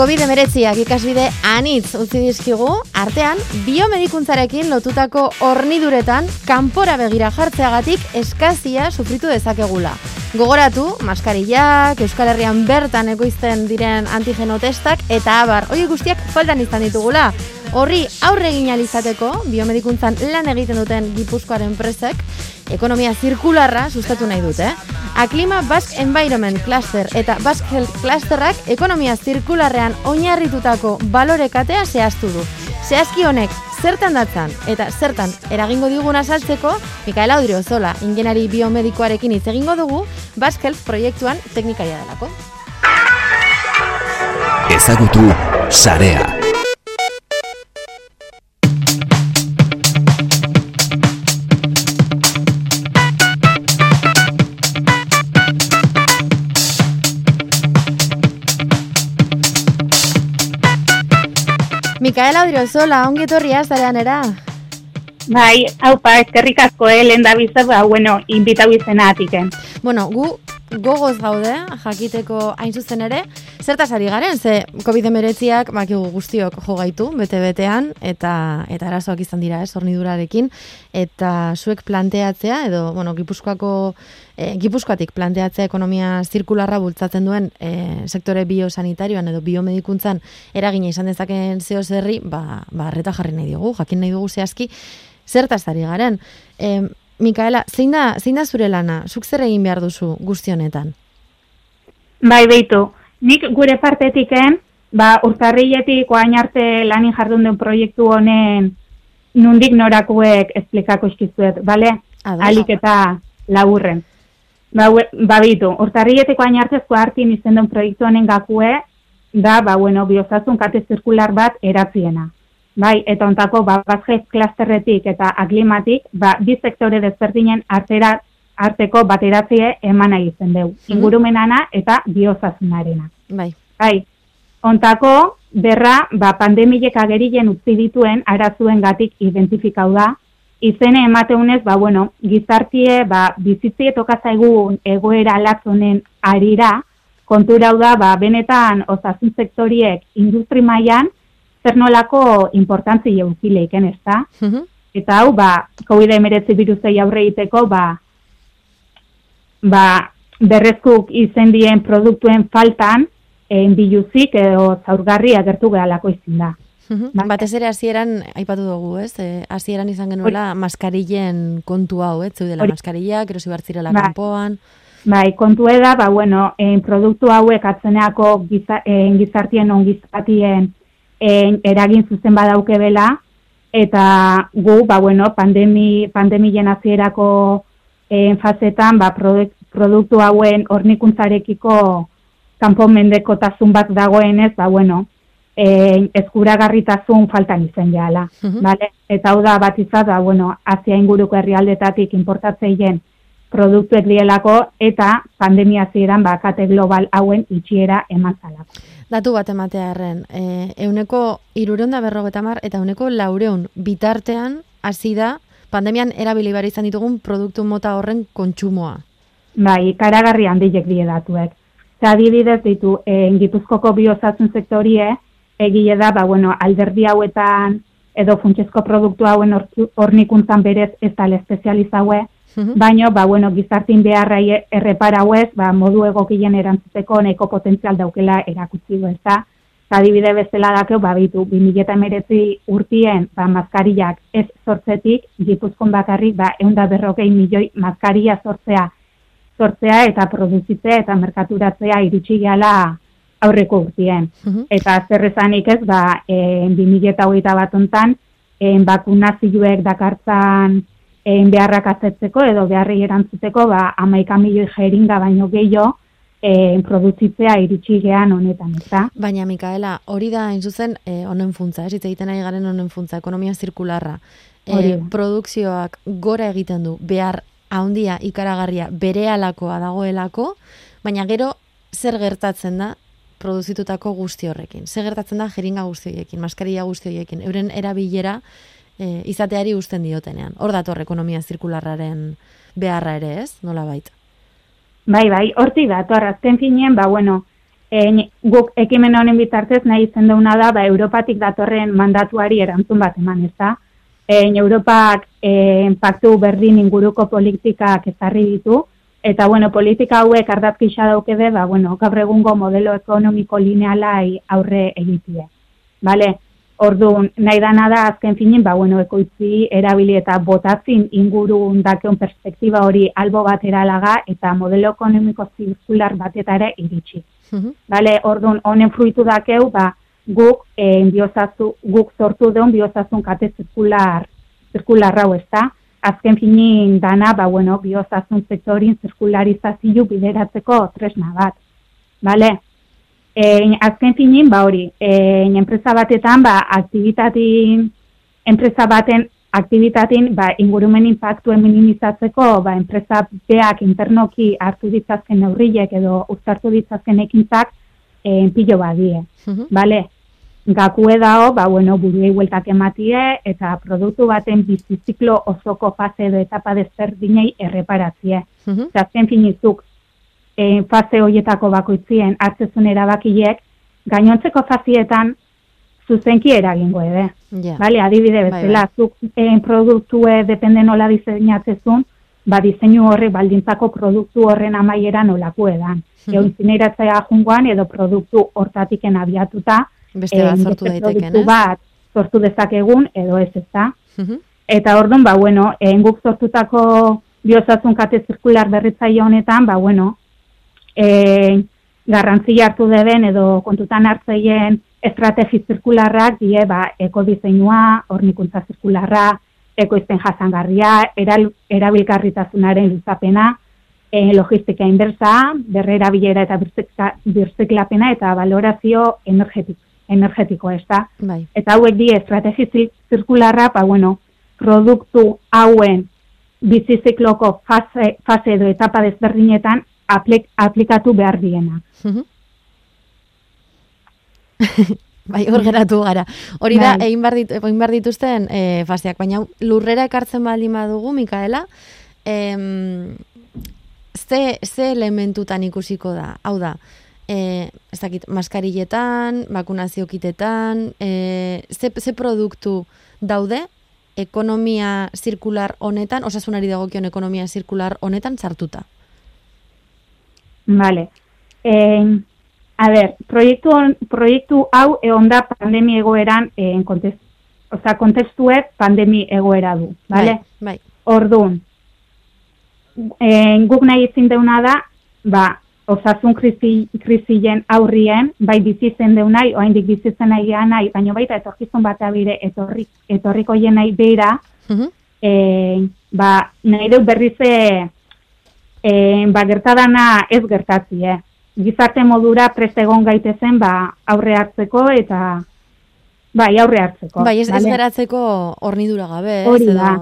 COVID-19ak ikasbide anitz utzi dizkigu, artean, biomedikuntzarekin lotutako horniduretan kanpora begira jartzeagatik eskazia sufritu dezakegula. Gogoratu, maskarillak, Euskal Herrian bertan ekoizten diren antigenotestak eta abar, hori guztiak faltan izan ditugula. Horri aurre egin alizateko, biomedikuntzan lan egiten duten Gipuzkoaren presek, ekonomia zirkularra sustatu nahi dute. Aklima Basque Environment Cluster eta Basque Health Clusterrak ekonomia zirkularrean oinarritutako balorekatea zehaztu du. Zehazki honek zertan datzan eta zertan eragingo digun azaltzeko, Mikaela Audrio Zola, ingenari biomedikoarekin hitz egingo dugu, Basque Health proiektuan teknikaria delako. Ezagutu sarea. Mikaela Odriozola, ongi etorria zarean era. Bai, haupa, eskerrik asko, eh, lehen da bizar, ba, bueno, invitau izena atiken. Bueno, gu gogoz gaude, jakiteko hain zuzen ere, zertaz ari garen, ze COVID-19ak bakigu guztiok jo gaitu, bete-betean, eta eta arazoak izan dira, ez, hornidurarekin, eta zuek planteatzea, edo, bueno, gipuzkoako, e, gipuzkoatik planteatzea ekonomia zirkularra bultzatzen duen e, sektore biosanitarioan edo biomedikuntzan eragina izan dezaken zeo zerri, ba, ba, jarri nahi dugu, jakin nahi dugu zehazki, zertaz ari garen. E, Mikaela, zein da, zein da zure lana? Zuk zer egin behar duzu guzti honetan? Bai, beitu, nik gure partetiken, ba, urtarrietik oain arte lanin jardun den proiektu honen nundik norakuek esplikako iskizuet, bale? Alik eta laburren. Ba, ba bitu, urtarrietik oain arte hartin izen den proiektu honen gakue, da, ba, bueno, biozazun kate zirkular bat eratziena. Bai, eta ontako, ba, bazkez klasterretik eta aklimatik, ba, bi sektore desberdinen artera, arteko bateratzie eman zen dugu. Mhm. Ingurumenana eta biozazunarena. Bai. Bai, ontako, berra, ba, pandemilek agerien utzi dituen arazuen gatik identifikau da, izene emateunez, ba, bueno, gizartie, ba, bizitzie tokazaigun egoera latzonen arira, konturau da, ba, benetan, osasun sektoriek industri mailan zer nolako importantzi jaukileiken, ez da? Mhm. Eta hau, ba, COVID-19 virusei aurre egiteko, ba, ba, berrezkuk izendien produktuen faltan, egin biluzik edo zaurgarri agertu gehalako izin da. Mhm. Ba, Batez ere hasieran aipatu dugu, ez? E, hasieran izan genuela maskarillen kontu hau, ez? Zeudela maskarilla, gero zibartzirela ba. kanpoan. Bai, kontu da, ba, bueno, en produktu hauek atzeneako giza, en gizartien ongizatien en, eragin zuzen badauke bela, eta gu, ba, bueno, pandemi, pandemien azierako en fazetan, ba, produktu hauen hornikuntzarekiko kanpo mendekotasun bat dagoenez, ba, bueno, en, eskuragarritasun faltan izen jala. vale? Eta hau da bat izat, ba, bueno, azia inguruko herrialdetatik importatzeien produktuek dielako eta pandemia ziren bakate global hauen itxiera eman Datu bat ematea erren, e, euneko irureun da berrogeta mar, eta euneko laureun bitartean hasi da pandemian erabili bar izan ditugun produktu mota horren kontsumoa. Bai, karagarri handiek die datuek. Eta adibidez ditu, e, gipuzkoko biozatzen sektorie, egile da, ba, bueno, alderdi hauetan edo funtsezko produktu hauen hornikuntzan berez ez tale espezializaue, -hmm. Baina, ba, bueno, gizartin beharrai errepara huez, ba, modu egokien erantzuteko neko potentzial daukela erakutsi du eta adibide bezala dakeu, ba, bitu, 2008 urtien, ba, mazkariak ez sortzetik, gipuzkon bakarrik, ba, eunda berrokei milioi mazkaria sortzea, sortzea eta produzitzea eta merkaturatzea iritsi gala aurreko urtien. Mm Eta zerrezanik ez, ba, e, 2008 bat ontan, e, bakunazioek dakartzan egin beharrak azetzeko edo beharri erantzuteko ba, amaika milioi jeringa baino gehiago e, produzitzea iritsi gehan honetan, eta? Baina, Mikaela, hori da, zuzen, e, honen funtza, ez egiten ari garen honen funtza, ekonomia zirkularra. E, produkzioak gora egiten du, behar haundia ikaragarria bere alakoa dagoelako, baina gero zer gertatzen da produzitutako guzti horrekin. Zer gertatzen da jeringa guzti horiekin, maskaria guzti horiekin, euren erabilera e, izateari usten diotenean. Hor dator ekonomia zirkularraren beharra ere ez, nola baita? Bai, bai, hortik dator, azten finien, ba, bueno, e, guk ekimen honen bitartez nahi izen deuna da, ba, Europatik datorren mandatuari erantzun bat eman, ez da? E, Europak e, paktu berdin inguruko politikak ezarri ditu, eta, bueno, politika hauek ardatkisa daukede, ba, bueno, gaur egungo modelo ekonomiko linealai aurre egitie. Bale, Orduan, nahi dana da azken finin, ba, bueno, ekoitzi erabili eta botatzin inguru dakeun perspektiba hori albo bat eralaga eta modelo ekonomiko zirkular batetara iritsi. Mm Bale, orduan, honen fruitu dakeu, ba, guk, e, biozazu, guk sortu deun biozazun kate zirkular, zirkular rau ez da. Azken finin dana, ba, bueno, biozazun sektorin zirkularizazio bideratzeko tresna bat. Bale, E, azken finin, ba hori, e, enpresa batetan, ba, aktivitatin, enpresa baten aktivitatin, ba, ingurumen impactuen minimizatzeko, ba, enpresa beak internoki hartu ditzazken neurriek edo uztartu ditzazken ekintzak, e, pilo badie, uh bale? Gakue dao, ba, bueno, buruei hueltak ematie, eta produktu baten biziziklo osoko fase edo etapa dezberdinei erreparatzie. Uh -huh. Azken finizuk, e, fase horietako bakoitzien hartzezun erabakiek, gainontzeko fazietan zuzenki eragingo ere. Yeah. Bale, adibide bai, bezala, bai. zuk e, produktue depende nola diseinatzezun, ba diseinu horre baldintzako produktu horren amaiera nolako edan. Mm -hmm. jungoan edo produktu hortatiken abiatuta, beste bat sortu daiteken, bat sortu dezakegun edo ez ez da. Mhm. Eta orduan, ba, bueno, enguk sortutako biozatzun kate zirkular berritzaile honetan, ba, bueno, e, garrantzi hartu deben edo kontutan hartzeien estrategi zirkularrak die ba ekodiseinua, hornikuntza zirkularra, ekoizpen jasangarria, eral, erabilgarritasunaren luzapena, e, logistika inbersa, berrera bilera eta birziklapena eta valorazio energetiko, energetiko ez da. Bai. Eta hauek di estrategi zirkularra, ba, bueno, produktu hauen bizizikloko fase, fase edo etapa desberdinetan aplik, aplikatu behar diena. bai, hor geratu gara. Hori da, bai. egin behar, dituzten e, faseak, baina lurrera ekartzen baldin badugu, Mikaela, em, ze, ze elementutan ikusiko da? Hau da, e, ez dakit, maskarilletan, bakunazio kitetan, e, ze, ze produktu daude, ekonomia zirkular honetan, osasunari dagokion ekonomia zirkular honetan sartuta? Vale. Eh, a ver, proiektu, proiektu hau egon da pandemi egoeran, eh, en kontest, o sea, kontestuek pandemi egoera du, vale? Bai, bai. Orduan, eh, guk nahi izin deuna da, ba, osasun krisi, krisien aurrien, bai bizitzen deunai, oaindik bizitzen nahi nahi, baina baita etorkizun bat abire etorri, etorriko nahi beira, uh -huh. eh, ba, nahi deu berrize e, ba, gertadana ez gertatzi, eh? Gizarte modura prest egon gaitezen ba, aurre hartzeko eta bai, aurre hartzeko. Bai, ez, ez geratzeko hornidura gabe, Hori da.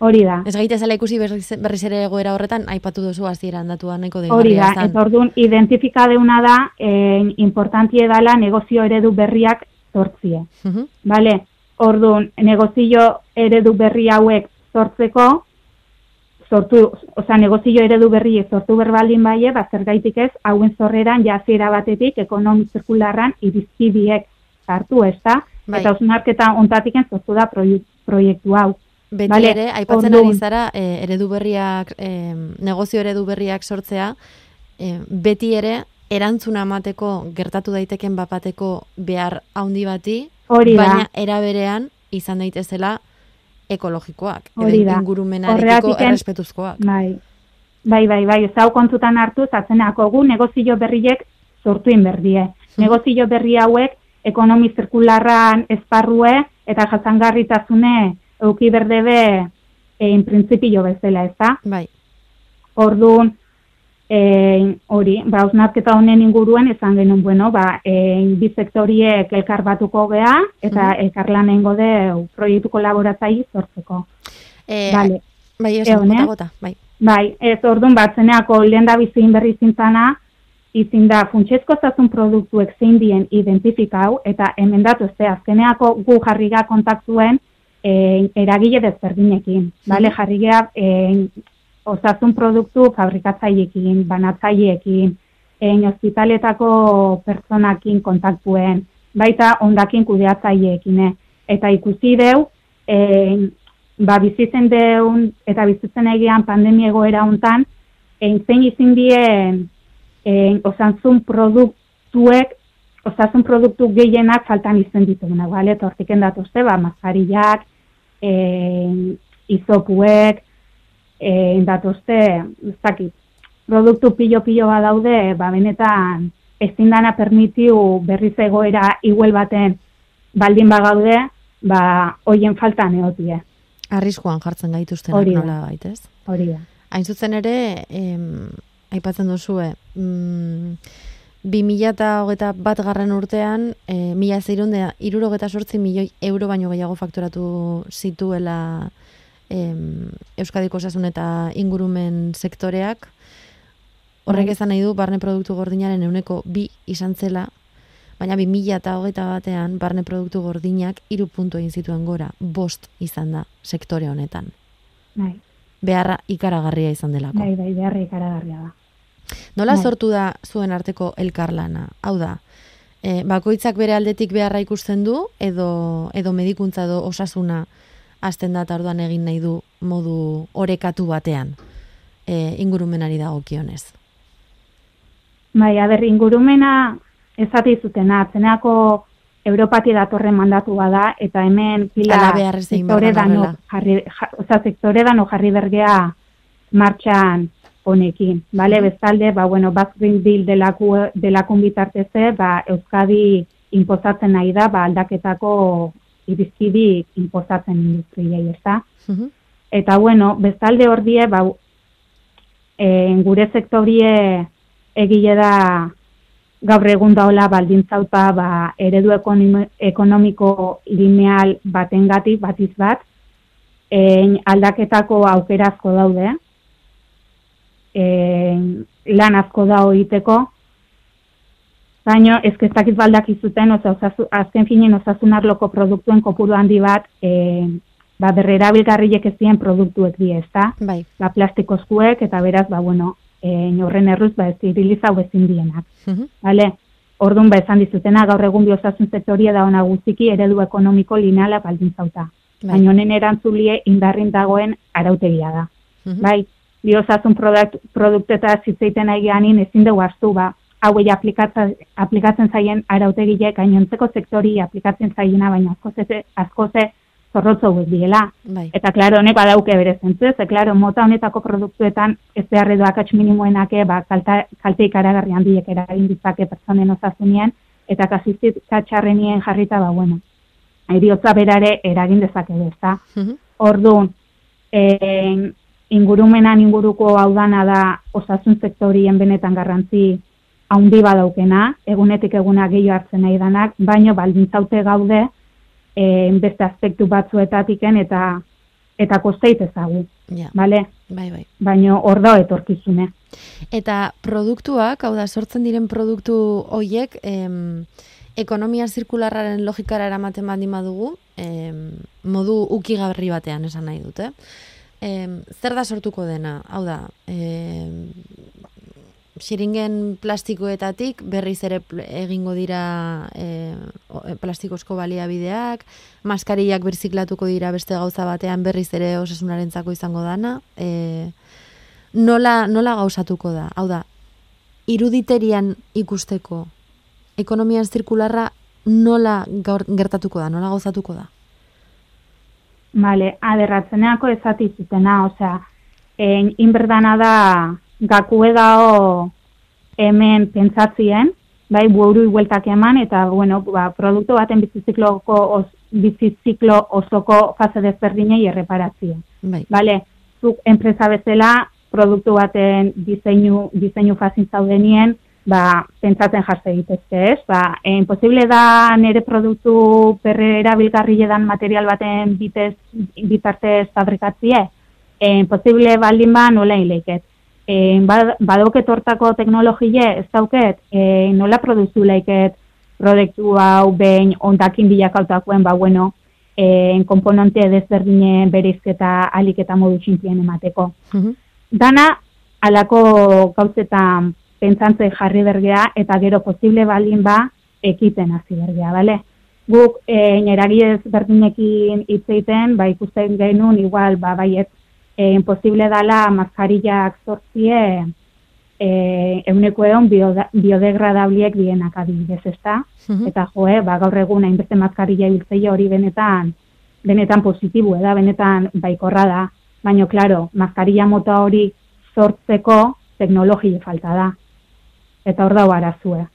Hori da. Ez gaite zela ikusi berriz, berriz ere egoera horretan, aipatu duzu azieran datua nahiko de Hori da, ez orduan, identifika deuna da, eh, importantie dala negozio eredu berriak sortzie. Uh Bale, orduan, negozio eredu berri hauek sortzeko, sortu, oza, negozio eredu berri sortu berbaldin baie, ba, zer gaitik ez, hauen zorreran jaziera batetik ekonomi zirkularran irizkidiek hartu ez da, bai. eta osnarketa ontatiken sortu da proiektu hau. Beti vale, ere, aipatzen ari zara, e, eredu berriak, e, negozio eredu berriak sortzea, e, beti ere, erantzuna amateko gertatu daiteken bapateko behar haundi bati, baina eraberean izan daitezela ekologikoak, edo ingurumenarekiko errespetuzkoak. Bai, bai, bai, bai, ez hau kontutan hartu, zatzenako gu negozio berriek sortu inberdie. Hmm. Negozio berri hauek ekonomi zirkularran esparrue eta jasangarritasune euki berdebe egin printzipio bezala, ez da? Bai. Orduan, eh hori, ba osnarketa honen inguruan esan genuen, bueno, ba eh bi sektoriek elkar batuko gea eta mm -hmm. elkarlanengo de proiektu kolaboratzaile sortzeko. Eh, vale. Bai, eso, gota, gota, bai. Bai, ez ordun batzeneako lehen da bizin berri zintzana, izin da funtsezko zazun produktuek zein dien identifikau, eta hemen datu ez azkeneako gu jarriga kontaktuen e, eragile dezberdinekin. Bale, mm -hmm. jarriga e, osasun produktu fabrikatzaileekin, banatzaileekin, egin ospitaletako personakin kontaktuen, baita ondakin kudeatzaileekin, eh? eta ikusi deu, e, ba, bizitzen deun, eta bizitzen egian pandemia egoera hontan, egin zein izin dien, e, osantzun produktuek, osasun produktu gehienak faltan izen dituguna, bale, eta hortik endatuzte, ba, mazariak, e, izopuek, e, endatuzte, ez dakit, produktu pilo-pilo bat daude, ba, benetan, ezin dana permitiu berriz egoera iguel baten baldin bagaude, ba, hoien falta neotie. Arriskuan jartzen gaituzten nola baitez. Hori da. Hain zuzen ere, em, aipatzen duzue, mm, 2008 bat garren urtean, e, mila zeirunde, irurogeta sortzi milioi euro baino gehiago fakturatu zituela em, Euskadiko osasun eta ingurumen sektoreak. Horrek Bai. esan nahi du, barne produktu gordinaren euneko bi izan zela, baina 2000 eta hogeita batean, barne produktu gordinak iru puntu egin zituen gora, bost izan da sektore honetan. Bai, Beharra ikaragarria izan delako. bai, bai, beharri ikaragarria da. Nola Bai. sortu da zuen arteko elkarlana? Hau da, e, bakoitzak bere aldetik beharra ikusten du, edo, edo medikuntza edo osasuna hasten da orduan egin nahi du modu orekatu batean. E, ingurumenari dagokionez. Bai, aber, ingurumena ezati zutena, zeneako Europati datorren mandatu bada, eta hemen pila sektore da dano jarri, ja, oza, sektore dano jarri bergea martxan honekin, bale, bestalde, ba, bueno, Basque Green Deal delaku, delakun bitarteze, ba, Euskadi inpozatzen nahi da, ba, aldaketako irizpidi inpozatzen industriei, ez da? Mhm. Eta bueno, bestalde hor die, ba, e, gure sektorie egile da gaur egun daola baldintzauta ba, eredu ekonomi- ekonomiko lineal batengatik batiz bat, e, aldaketako aukera asko daude, e, lan asko da egiteko, Baina, ez que ez dakit baldak izuten, oza, osazu, azken finen osasun arloko produktuen kopuru handi bat, e, ba, berrerabilgarriek ez dien produktuek die, ezta? Bai. Ba, plastikozkuek, eta beraz, ba, bueno, e, horren erruz, ba, ez diriliza hau ezin dienak. Mhm. Vale? Orduan, ba, esan dizutena, gaur egun biosasun sektoria da ona guztiki eredu ekonomiko lineala baldintzauta. Bai. Baina honen erantzulie indarrin dagoen arautegia da. Mhm. Bai, biosasun produkt, produkteta zitzeiten egianin ezin dugu hartu, ba, hauei aplikatzen, aplikatzen zaien arautegile gainontzeko sektori aplikatzen zaiena, baina askoze, askoze zorrotzo diela. Bai. Eta, klaro, honek badauke bere zentzu, ze, klaro, mota honetako produktuetan ez behar edo akats minimoenake, ba, kalta, kalte ikaragarri handiek eragin ditzake pertsonen osasunien, eta kasizit katxarrenien jarrita, ba, bueno, eriotza berare eragin dezake ezta? Mhm. Orduan, eh, ingurumenan inguruko hau dana da osasun sektorien benetan garrantzi haundi badaukena, egunetik eguna gehiago hartzen nahi danak, baino baldintzaute gaude eh, beste aspektu batzuetatiken eta eta kosteit ezagu, Ja, bale? bai, bai. Baino hor da etorkizune. Eta produktuak, hau da, sortzen diren produktu hoiek, em, ekonomia zirkularraren logikara eramaten baldin badugu, em, modu ukigarri batean esan nahi dute. Em, zer da sortuko dena? Hau da, em, xiringen plastikoetatik berriz ere egingo dira e, plastikozko baliabideak, maskarillak birziklatuko dira beste gauza batean berriz ere osasunarentzako izango dana, e, nola, nola gauzatuko da? Hau da, iruditerian ikusteko ekonomian zirkularra nola gaur, gertatuko da, nola gauzatuko da? Vale, aderratzeneako ezati zutena, osea, en, inberdana da gakue dao hemen pentsatzien, bai, buru igueltak eman, eta, bueno, ba, produktu baten bizizikloko, os, biziziklo osoko fase desberdinei erreparatzien. Bai, Bale, zuk enpresa bezala, produktu baten diseinu, diseinu fazin zaudenien, ba, pentsatzen jartze egitezke, ez? Ba, en, posible da nire produktu perre erabilgarri edan material baten bitez, bitartez fabrikatzie? En, posible baldin ba nola hileiket? Bad, badauket hortako teknologie, ez dauket, en, nola produzu laiket produktu hau behin ondakin bilakautakoen, ba, bueno, en, komponente desberdinen berizketa alik eta modu txinplien emateko Mhm. dana alako gauzetan pentsantze jarri bergea, eta gero posible balin ba, ekiten hasi bergea, bale? Guk, e, eragidez berdinekin hitz egiten, ba, ikusten genuen, igual, ba, baiet, e, imposible dala maskarillak sortzie, e, euneko egon biodegradabliek dienak adibidez, ezta? Mhm. Eta joe, ba, gaur egun hainbeste maskarilla ibiltzeia hori benetan, benetan positibo, da, benetan baikorra da. Baina, klaro, maskarilla mota hori sortzeko teknologia falta da. Eta hor dago arazue.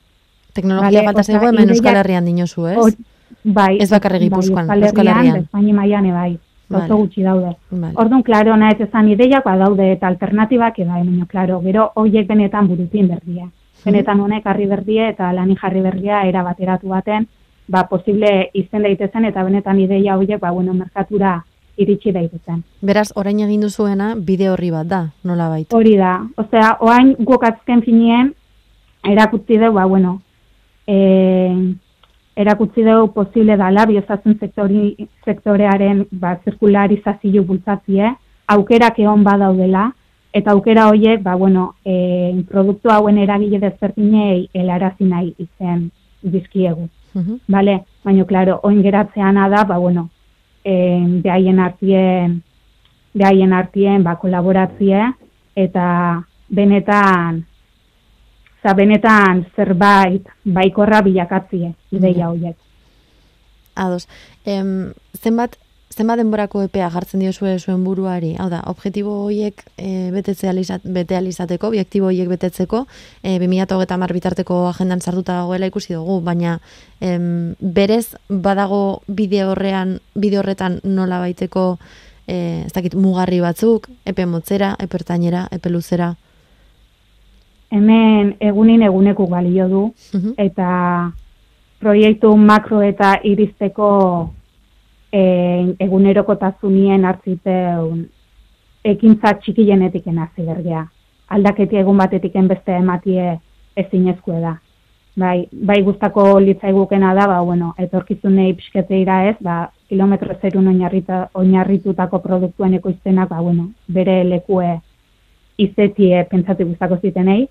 Teknologia Vale, falta zaigu hemen Euskal Herrian dinozu, ez? Hor- bai, Ez bakarrik Gipuzkoan, bai, Euskal Herrian. Espainia mailan bai. Oso gutxi daude. Vale. Orduan, klaro, nahez esan ideiak badaude eta alternatibak eda, baina, klaro, gero hoiek benetan burutin berdia. Benetan honek harri berdia eta lani jarri berdia era bateratu baten, ba, posible izen daitezen eta benetan ideia horiek, ba, bueno, merkatura iritsi daitezen. Beraz, orain egin duzuena bide horri bat da, nola baita. Hori da, osea, oain guk azken finien, erakutzi dugu, ba, bueno, e, erakutzi dugu posible dala biozatzen sektori, sektorearen ba, zirkularizazio bultzatzie, aukerak egon badaudela, eta aukera horiek, ba, bueno, e, produktu hauen eragile desberdinei helarazi nahi izen dizkiegu. Mhm. Vale, baina, klaro, oin geratzeana da, ba, bueno, eh, behaien artien, behaien artien, ba, kolaboratzie, eta benetan, za, benetan zerbait baikorra bilakatzie, ideia horiek. Ados. Em, zenbat, zenbat denborako epea jartzen diozue zuen buruari? Hau da, objektibo horiek e, betetze alizat, bete alizateko, objektibo horiek betetzeko, e, 2030 bitarteko agendan sartuta dagoela ikusi dugu, baina em, berez badago bide horrean, bide horretan nola baiteko e, ez dakit, mugarri batzuk, epe motzera, epe ertainera, epe luzera. Hemen egunin eguneko balio du, Mhm. eta proiektu makro eta iristeko e, egunerokotasunien hartziteun ekintza txikienetik hasi bergea. Aldaketi egun batetik beste ematie ezinezkoa da. Bai, bai gustako litzaigukena da, ba, bueno, etorkizunei pixketeira ez, ba, kilometro zerun oinarritutako produktuen ekoiztenak, ba, bueno, bere lekue izetie pentsatu gustako zitenei,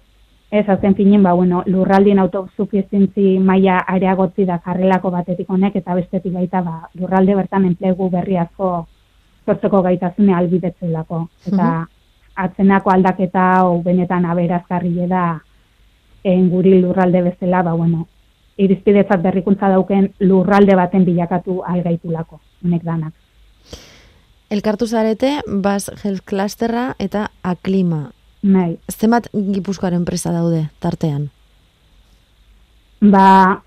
Ez, azken finin, ba, bueno, lurraldien autosufizientzi maila areagotzi da karrelako batetik honek, eta bestetik baita, ba, lurralde bertan enplegu berri asko sortzeko gaitasune albidetzelako. Eta atzenako aldaketa hau benetan aberazgarri da en guri lurralde bezala, ba, bueno, irizpidetzat berrikuntza dauken lurralde baten bilakatu algaitulako, honek danak. Elkartu zarete, bas health clusterra eta aklima. Nahi, Zenbat gipuzkoaren enpresa daude tartean? Ba,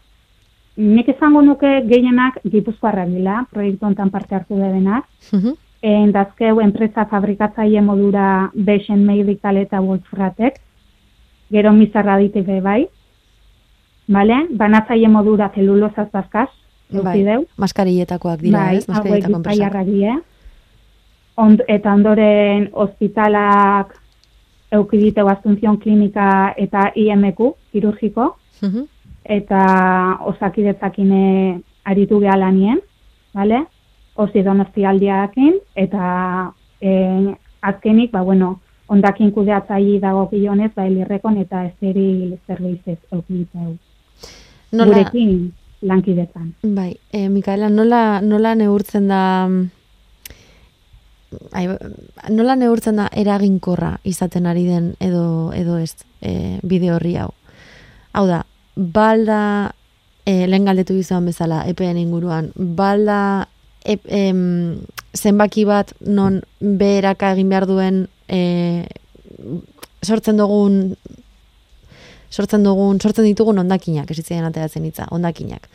nik esango nuke gehienak gipuzkoarrak dila, proiektu honetan parte hartu denak. Mhm. En dazkeu enpresa fabrikatzaile modura Beixen Medical eta Wolfratek, gero mizarra ditike bai, Vale? Banatzaile modura zelulosaz bazkaz, Bai, deu. maskarilletakoak dira, bai, ez? bizkaiarrak die. Ond, eta ondoren ospitalak eukidite Asunción Klinika eta IMQ, kirurgiko, Mhm. eta osakidetzakine aritu geha lanien, vale? Osi donostialdiakin, eta e, azkenik, ba, bueno, ondakin kudeatzaile dago gionez, ba, elirrekon eta esteril zerbizez eukiditeu. Nola, Gurekin lankidetzan. bai, e, Mikaela, nola, nola neurtzen da... Ai, nola neurtzen da eraginkorra izaten ari den edo edo ez e, bide horri hau. Hau da, balda e, lehen galdetu izan bezala EPEN inguruan, balda ep, em, zenbaki bat non beheraka egin behar duen e, sortzen dugun sortzen dugun, sortzen ditugun ondakinak, ez ateratzen hitza, ondakinak.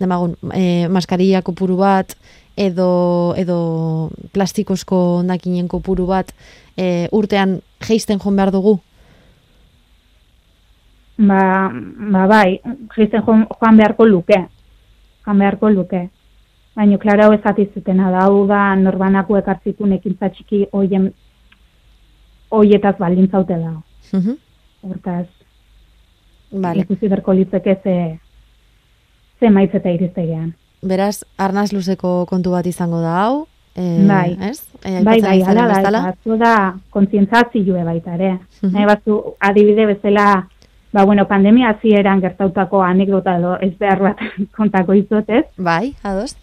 Demagun, e, maskarilla kopuru bat, edo, edo plastikozko ondakinen kopuru bat, e, urtean geisten joan behar dugu. Ba, ba bai, jisten joan, joan beharko luke. Joan beharko luke. Baina, klara hau ezatizutena da, hau da, norbanako ekartzitun ekintza txiki hoien, hoietaz baldintzaute da. Mhm. Hortaz, Vale. ikusi berko litzeke ze, ze maiz eta iriztegean. Beraz, arnaz luzeko kontu bat izango da hau. E, Bai. Ez? E, bai, bai, ala da, bezala. eta zu da kontzientzazioe baita ere. Mhm. Nahi batzu, adibide bezala ba, bueno, pandemia hasieran gertautako anekdota edo ez behar bat kontako izot, ez? Bai, ados?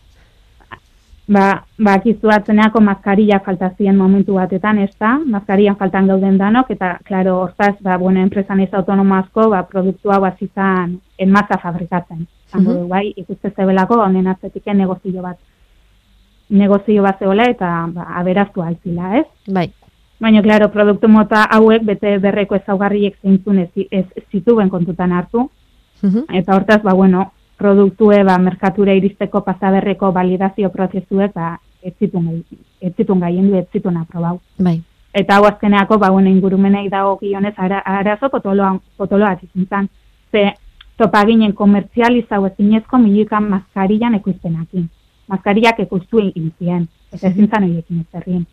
Ba, ba kizu atzeneako maskarilla falta ziren momentu batetan, ez da? Maskarillan faltan gauden danok, eta, klaro, hortaz, ba, bueno, enpresan ez autonomazko, ba, produktua bazizan en masa fabrikatzen. Zango Mhm. du, bai, ikuste zebelako, honen atzetiken negozio bat. Negozio bat zegoela, eta, ba, aberaztu altzila, ez? Bai. Baina, klaro, produktu mota hauek bete berreko ezaugarriek zeintzun ez, ez zituen kontutan hartu, Mhm. eta hortaz, ba, bueno, produktue, ba, merkatura iristeko pasaberreko validazio prozesuek, ba, ez zitun, gai- ez zitun gaien du, ez zitun aprobau. Bai. Eta hau azkeneako, ba, bueno, ingurumenei dago gionez, ara, arazo potoloa, potoloa izin zan. Ze, topa ginen komertzializau ezinezko milikan maskarillan ekoizpenakin. Maskarillak ekoiztu egin ziren, eta ezin zan horiekin ez.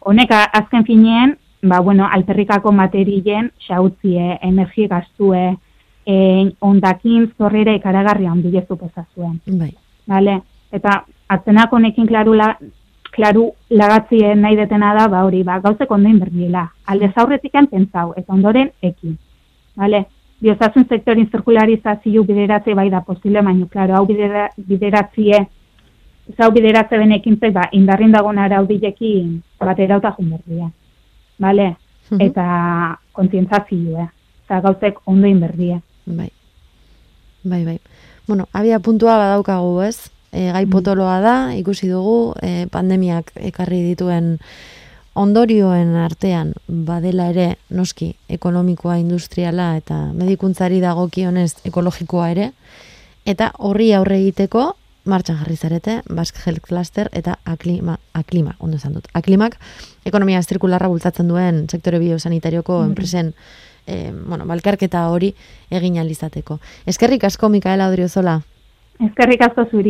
Honek azken finean, ba, bueno, alperrikako materien xautzie, energi gastue, e, ondakin zorrera ikaragarri handia suposa zuen. Bai. Vale? Eta atzenak honekin klaru, la, klaru lagatzien nahi detena da, ba hori, ba, gauzek ondoin berdiela. Alde zaurretikan pentsau, eta ondoren ekin. Vale? Biozasun sektorin zirkularizazio bideratze bai da posible, baina, klaro, hau bidera, bideratzie, ez hau bideratze benekintzek, ba, indarrin dagoen araudilekin batera eta junberdia. Vale? Mhm. Eta kontzientzazioa. Eta gauzek ondoin berdia. Bai. Bai, bai. Bueno, abia puntua badaukagu, ez? E, gai potoloa da, ikusi dugu, e, pandemiak ekarri dituen ondorioen artean badela ere noski ekonomikoa, industriala eta medikuntzari dagokionez ekologikoa ere eta horri aurre egiteko martxan jarri zarete Basque Health Cluster eta aklima, aklima, ondo esan dut. Aklimak ekonomia zirkularra bultzatzen duen sektore biosanitarioko enpresen e, bueno, balkarketa hori egin alizateko. Eskerrik asko Mikaela Odriozola. Ezkerrik asko zuri.